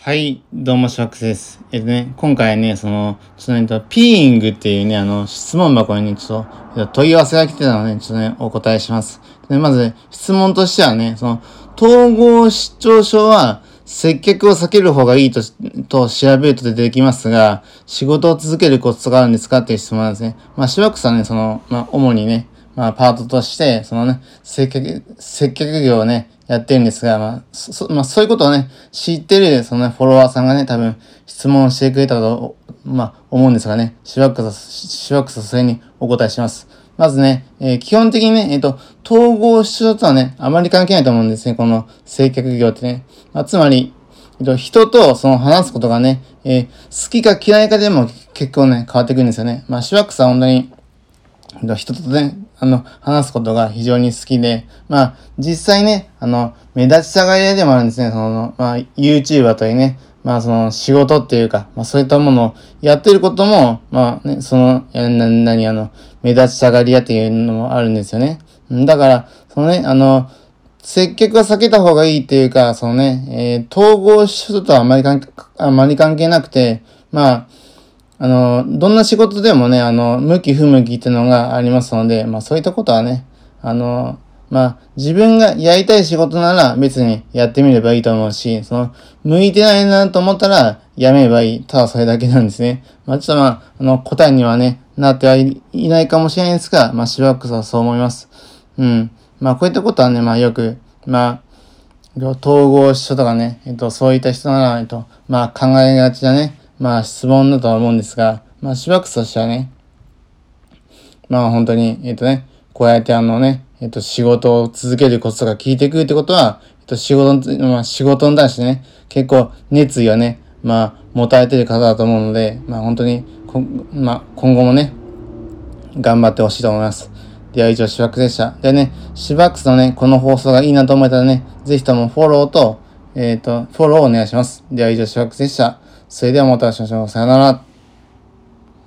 はい、どうも、シャックスです。えっとね、今回ね、その、ちょっとね、とピーイングっていうね、あの、質問箱にね、ちょっと、問い合わせが来てたので、ね、ちょっとね、お答えします。で、まず、ね質問としてはね、その、統合失調症は、接客を避ける方がいいと、と調べると出てきますが、仕事を続けるコツがあるんですかっていう質問なんですね。まあ、しばくさんね、その、まあ、主にね、まあ、パートとして、そのね、接客、接客業をね、やってるんですが、まあ、そ、まあ、そういうことをね、知ってる、そのね、フォロワーさんがね、多分、質問してくれたと、まあ、思うんですがね、しばくさ、しばくさ、それにお答えします。まずね、えー、基本的にね、えっ、ー、と、統合失調とはね、あまり関係ないと思うんですね、この接客業ってね。まあ、つまり、えっ、と、人とその話すことがね、え好きか嫌いかでも結構ね、変わってくるんですよね。まあ、しばらくさ、本当に、人とね、あの、話すことが非常に好きで、まあ、実際ね、あの、目立ちたがり屋でもあるんですね、その、まあ、YouTuber というね、まあ、その、仕事っていうか、まあ、そういったものをやってることも、まあ、ね、その、な、なに、あの、目立ちたがり屋っていうのもあるんですよね。だから、そのね、あの、接客は避けた方がいいっていうか、そのね、えー、統合しとはあまり関係、あまり関係なくて、まあ、あの、どんな仕事でもね、あの、向き不向きっていうのがありますので、まあそういったことはね、あの、まあ自分がやりたい仕事なら別にやってみればいいと思うし、その、向いてないなと思ったらやめればいい。ただそれだけなんですね。まあちょっとまあ、あの、答えにはね、なってはいないかもしれないですが、まあしばらくはそう思います。うん。まあこういったことはね、まあよく、まあ、統合書とかね、えっと、そういった人なら、えっと、まあ考えがちだね。まあ質問だとは思うんですが、まあしばらくとしてはね、まあ本当に、えっ、とね、こうやってあのね、えっ、と仕事を続けるコツとか聞いてくるってことは、えっ、と仕事、まあ仕事に対してね、結構熱意をね、まあ持たれてる方だと思うので、まあ本当に、まあ今後もね、頑張ってほしいと思います。では以上、しばくでした。でね、しばくのね、この放送がいいなと思えたらね、ぜひともフォローと、えっ、ー、と、フォローお願いします。では以上、しばくでした。それではまたお会いしましょう。さよなら。